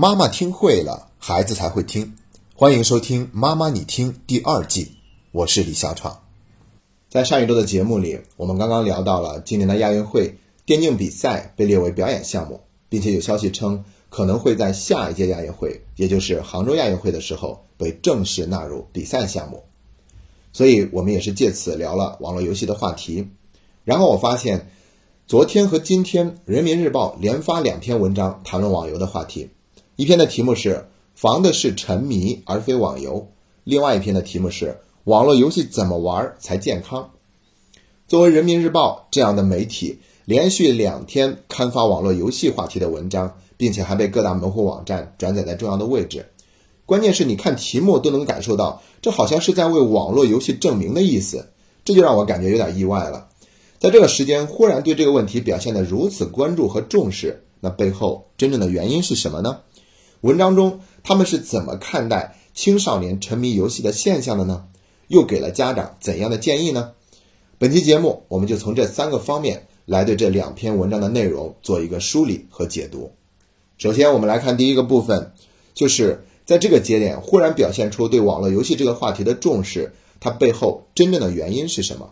妈妈听会了，孩子才会听。欢迎收听《妈妈你听》第二季，我是李小闯。在上一周的节目里，我们刚刚聊到了今年的亚运会电竞比赛被列为表演项目，并且有消息称可能会在下一届亚运会，也就是杭州亚运会的时候被正式纳入比赛项目。所以我们也是借此聊了网络游戏的话题。然后我发现，昨天和今天，《人民日报》连发两篇文章谈论网游的话题。一篇的题目是“防的是沉迷而非网游”，另外一篇的题目是“网络游戏怎么玩才健康”。作为《人民日报》这样的媒体，连续两天刊发网络游戏话题的文章，并且还被各大门户网站转载在重要的位置。关键是你看题目都能感受到，这好像是在为网络游戏证明的意思，这就让我感觉有点意外了。在这个时间忽然对这个问题表现得如此关注和重视，那背后真正的原因是什么呢？文章中他们是怎么看待青少年沉迷游戏的现象的呢？又给了家长怎样的建议呢？本期节目我们就从这三个方面来对这两篇文章的内容做一个梳理和解读。首先，我们来看第一个部分，就是。在这个节点忽然表现出对网络游戏这个话题的重视，它背后真正的原因是什么？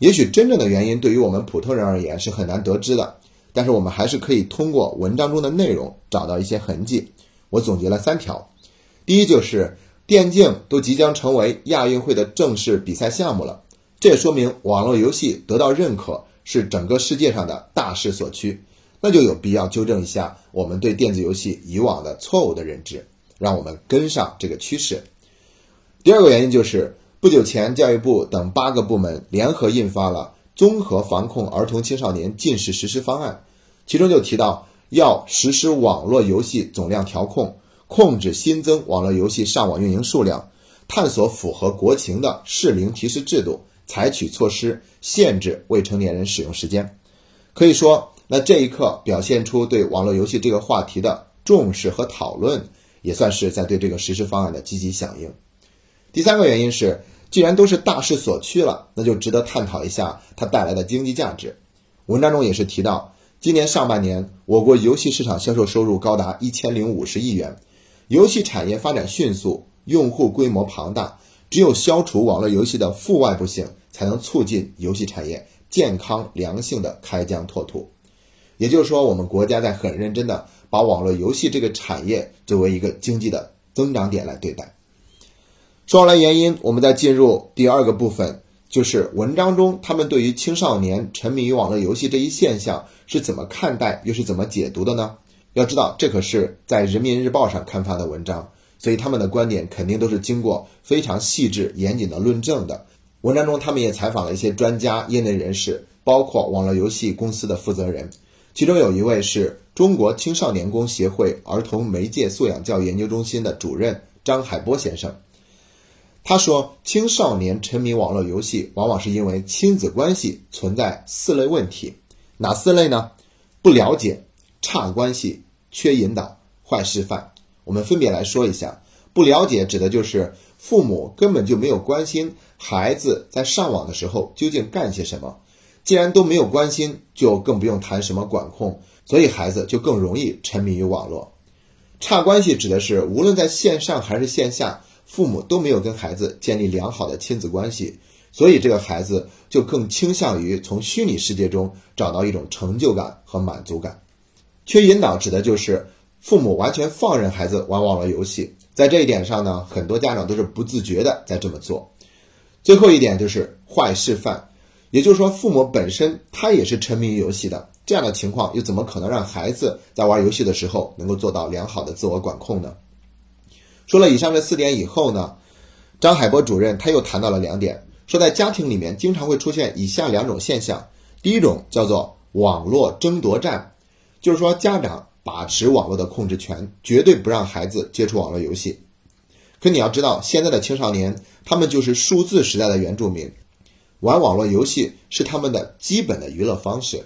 也许真正的原因对于我们普通人而言是很难得知的，但是我们还是可以通过文章中的内容找到一些痕迹。我总结了三条：第一，就是电竞都即将成为亚运会的正式比赛项目了，这也说明网络游戏得到认可是整个世界上的大势所趋，那就有必要纠正一下我们对电子游戏以往的错误的认知。让我们跟上这个趋势。第二个原因就是，不久前教育部等八个部门联合印发了《综合防控儿童青少年近视实施方案》，其中就提到要实施网络游戏总量调控，控制新增网络游戏上网运营数量，探索符合国情的适龄提示制度，采取措施限制未成年人使用时间。可以说，那这一刻表现出对网络游戏这个话题的重视和讨论。也算是在对这个实施方案的积极响应。第三个原因是，既然都是大势所趋了，那就值得探讨一下它带来的经济价值。文章中也是提到，今年上半年我国游戏市场销售收入高达一千零五十亿元，游戏产业发展迅速，用户规模庞大，只有消除网络游戏的负外部性，才能促进游戏产业健康良性的开疆拓土。也就是说，我们国家在很认真的。把网络游戏这个产业作为一个经济的增长点来对待。说完了原因，我们再进入第二个部分，就是文章中他们对于青少年沉迷于网络游戏这一现象是怎么看待，又是怎么解读的呢？要知道，这可是在人民日报上刊发的文章，所以他们的观点肯定都是经过非常细致严谨的论证的。文章中，他们也采访了一些专家、业内人士，包括网络游戏公司的负责人。其中有一位是中国青少年宫协会儿童媒介素养教育研究中心的主任张海波先生，他说，青少年沉迷网络游戏，往往是因为亲子关系存在四类问题，哪四类呢？不了解、差关系、缺引导、坏示范。我们分别来说一下。不了解指的就是父母根本就没有关心孩子在上网的时候究竟干些什么。既然都没有关心，就更不用谈什么管控，所以孩子就更容易沉迷于网络。差关系指的是无论在线上还是线下，父母都没有跟孩子建立良好的亲子关系，所以这个孩子就更倾向于从虚拟世界中找到一种成就感和满足感。缺引导指的就是父母完全放任孩子玩网络游戏，在这一点上呢，很多家长都是不自觉的在这么做。最后一点就是坏示范。也就是说，父母本身他也是沉迷于游戏的，这样的情况又怎么可能让孩子在玩游戏的时候能够做到良好的自我管控呢？说了以上这四点以后呢，张海波主任他又谈到了两点，说在家庭里面经常会出现以下两种现象，第一种叫做网络争夺战，就是说家长把持网络的控制权，绝对不让孩子接触网络游戏。可你要知道，现在的青少年他们就是数字时代的原住民。玩网络游戏是他们的基本的娱乐方式。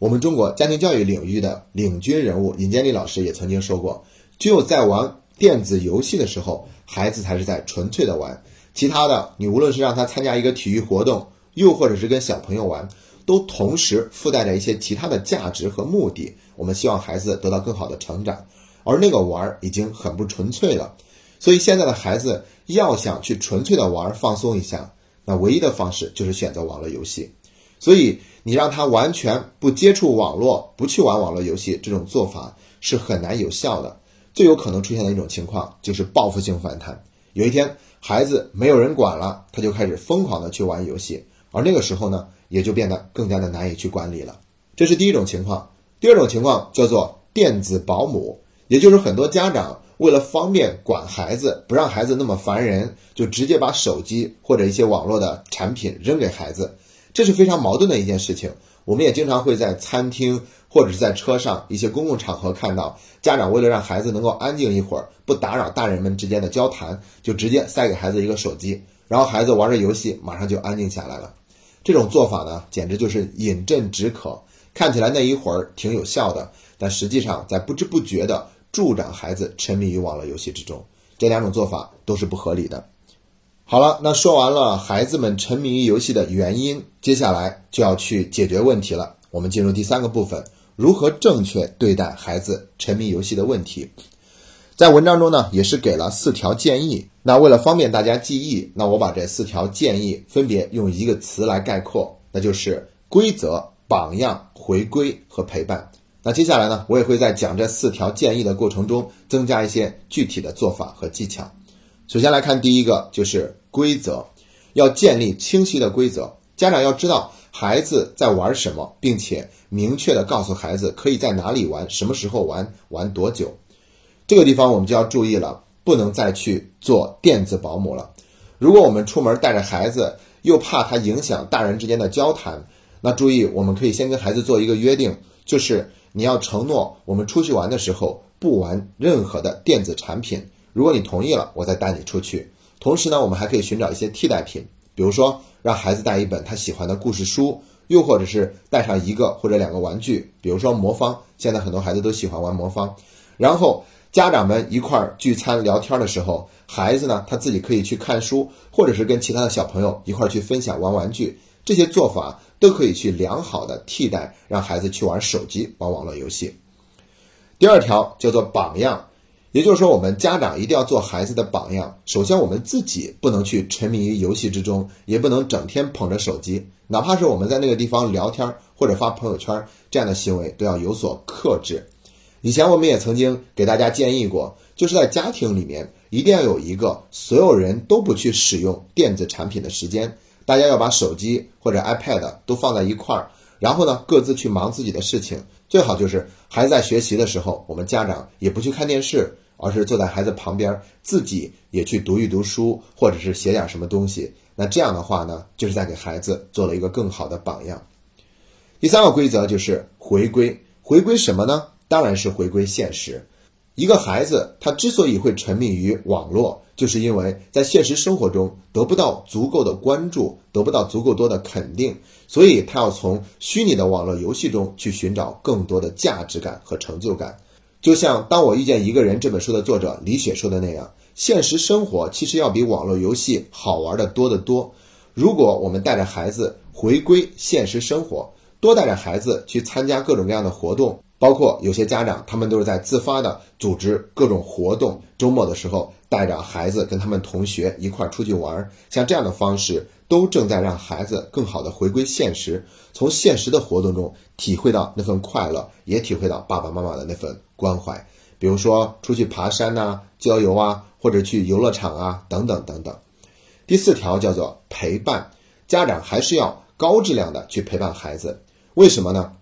我们中国家庭教育领域的领军人物尹建莉老师也曾经说过：“只有在玩电子游戏的时候，孩子才是在纯粹的玩。其他的，你无论是让他参加一个体育活动，又或者是跟小朋友玩，都同时附带着一些其他的价值和目的。我们希望孩子得到更好的成长，而那个玩已经很不纯粹了。所以现在的孩子要想去纯粹的玩放松一下，那唯一的方式就是选择网络游戏。所以你让他完全不接触网络，不去玩网络游戏，这种做法是很难有效的。最有可能出现的一种情况就是报复性反弹。有一天孩子没有人管了，他就开始疯狂的去玩游戏，而那个时候呢，也就变得更加的难以去管理了。这是第一种情况。第二种情况叫做电子保姆，也就是很多家长为了方便管孩子，不让孩子那么烦人，就直接把手机或者一些网络的产品扔给孩子。这是非常矛盾的一件事情。我们也经常会在餐厅或者是在车上一些公共场合看到，家长为了让孩子能够安静一会儿，不打扰大人们之间的交谈，就直接塞给孩子一个手机，然后孩子玩着游戏，马上就安静下来了。这种做法呢，简直就是饮鸩止渴。看起来那一会儿挺有效的，但实际上在不知不觉地助长孩子沉迷于网络游戏之中。这两种做法都是不合理的。好了，那说完了孩子们沉迷于游戏的原因，接下来就要去解决问题了。我们进入第三个部分：如何正确对待孩子沉迷游戏的问题。在文章中呢，也是给了四条建议。那为了方便大家记忆，那我把这四条建议分别用一个词来概括，那就是规则。榜样、回归和陪伴。那接下来呢，我也会在讲这四条建议的过程中，增加一些具体的做法和技巧。首先来看第一个，就是规则，要建立清晰的规则。家长要知道孩子在玩什么，并且明确的告诉孩子可以在哪里玩，什么时候玩，玩多久。这个地方我们就要注意了，不能再去做电子保姆了。如果我们出门带着孩子，又怕他影响大人之间的交谈。那注意，我们可以先跟孩子做一个约定，就是你要承诺，我们出去玩的时候不玩任何的电子产品。如果你同意了，我再带你出去。同时呢，我们还可以寻找一些替代品，比如说让孩子带一本他喜欢的故事书，又或者是带上一个或者两个玩具，比如说魔方。现在很多孩子都喜欢玩魔方。然后家长们一块儿聚餐聊天的时候，孩子呢他自己可以去看书，或者是跟其他的小朋友一块儿去分享玩玩具。这些做法。都可以去良好的替代让孩子去玩手机、玩网络游戏。第二条叫做榜样，也就是说，我们家长一定要做孩子的榜样。首先，我们自己不能去沉迷于游戏之中，也不能整天捧着手机，哪怕是我们在那个地方聊天或者发朋友圈，这样的行为都要有所克制。以前我们也曾经给大家建议过，就是在家庭里面一定要有一个所有人都不去使用电子产品的时间。大家要把手机或者 iPad 都放在一块儿，然后呢，各自去忙自己的事情。最好就是孩子在学习的时候，我们家长也不去看电视，而是坐在孩子旁边，自己也去读一读书，或者是写点什么东西。那这样的话呢，就是在给孩子做了一个更好的榜样。第三个规则就是回归，回归什么呢？当然是回归现实。一个孩子他之所以会沉迷于网络。就是因为在现实生活中得不到足够的关注，得不到足够多的肯定，所以他要从虚拟的网络游戏中去寻找更多的价值感和成就感。就像《当我遇见一个人》这本书的作者李雪说的那样，现实生活其实要比网络游戏好玩的多得多。如果我们带着孩子回归现实生活，多带着孩子去参加各种各样的活动。包括有些家长，他们都是在自发的组织各种活动，周末的时候带着孩子跟他们同学一块儿出去玩，像这样的方式，都正在让孩子更好的回归现实，从现实的活动中体会到那份快乐，也体会到爸爸妈妈的那份关怀。比如说出去爬山呐、郊游啊，或者去游乐场啊，等等等等。第四条叫做陪伴，家长还是要高质量的去陪伴孩子，为什么呢？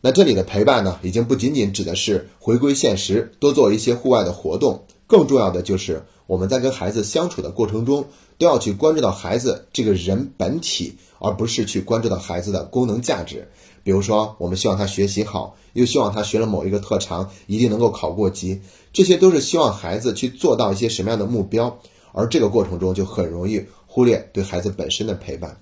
那这里的陪伴呢，已经不仅仅指的是回归现实，多做一些户外的活动，更重要的就是我们在跟孩子相处的过程中，都要去关注到孩子这个人本体，而不是去关注到孩子的功能价值。比如说，我们希望他学习好，又希望他学了某一个特长一定能够考过级，这些都是希望孩子去做到一些什么样的目标，而这个过程中就很容易忽略对孩子本身的陪伴。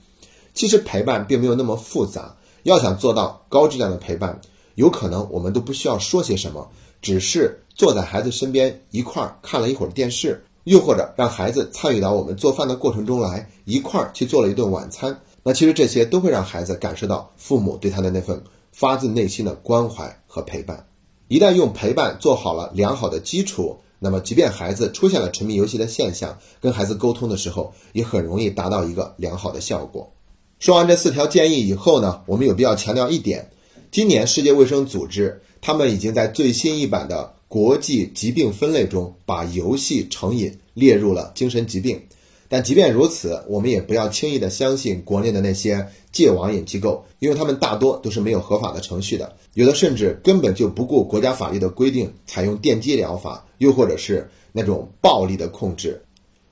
其实陪伴并没有那么复杂。要想做到高质量的陪伴，有可能我们都不需要说些什么，只是坐在孩子身边一块儿看了一会儿电视，又或者让孩子参与到我们做饭的过程中来，一块儿去做了一顿晚餐。那其实这些都会让孩子感受到父母对他的那份发自内心的关怀和陪伴。一旦用陪伴做好了良好的基础，那么即便孩子出现了沉迷游戏的现象，跟孩子沟通的时候也很容易达到一个良好的效果。说完这四条建议以后呢，我们有必要强调一点：今年世界卫生组织他们已经在最新一版的国际疾病分类中把游戏成瘾列入了精神疾病。但即便如此，我们也不要轻易的相信国内的那些戒网瘾机构，因为他们大多都是没有合法的程序的，有的甚至根本就不顾国家法律的规定，采用电击疗法，又或者是那种暴力的控制。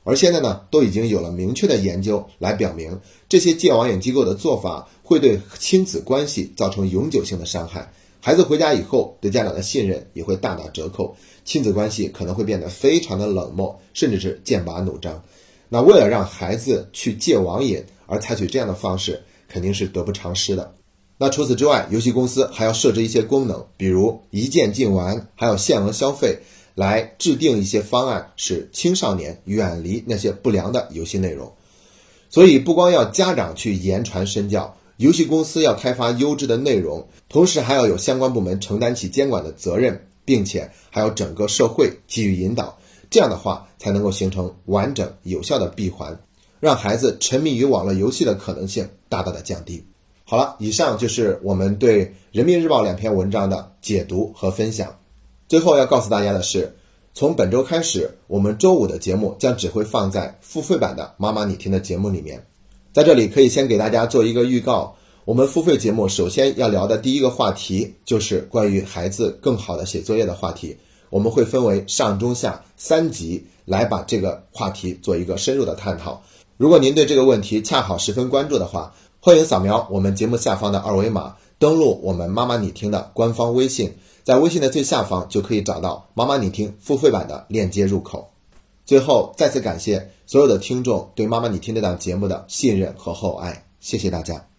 而现在呢，都已经有了明确的研究来表明，这些戒网瘾机构的做法会对亲子关系造成永久性的伤害。孩子回家以后，对家长的信任也会大打折扣，亲子关系可能会变得非常的冷漠，甚至是剑拔弩张。那为了让孩子去戒网瘾而采取这样的方式，肯定是得不偿失的。那除此之外，游戏公司还要设置一些功能，比如一键禁玩，还有限额消费，来制定一些方案，使青少年远离那些不良的游戏内容。所以，不光要家长去言传身教，游戏公司要开发优质的内容，同时还要有相关部门承担起监管的责任，并且还要整个社会给予引导。这样的话，才能够形成完整有效的闭环，让孩子沉迷于网络游戏的可能性大大的降低。好了，以上就是我们对《人民日报》两篇文章的解读和分享。最后要告诉大家的是，从本周开始，我们周五的节目将只会放在付费版的《妈妈你听》的节目里面。在这里，可以先给大家做一个预告：我们付费节目首先要聊的第一个话题，就是关于孩子更好的写作业的话题。我们会分为上中下三集来把这个话题做一个深入的探讨。如果您对这个问题恰好十分关注的话，欢迎扫描我们节目下方的二维码，登录我们妈妈你听的官方微信，在微信的最下方就可以找到妈妈你听付费版的链接入口。最后，再次感谢所有的听众对妈妈你听这档节目的信任和厚爱，谢谢大家。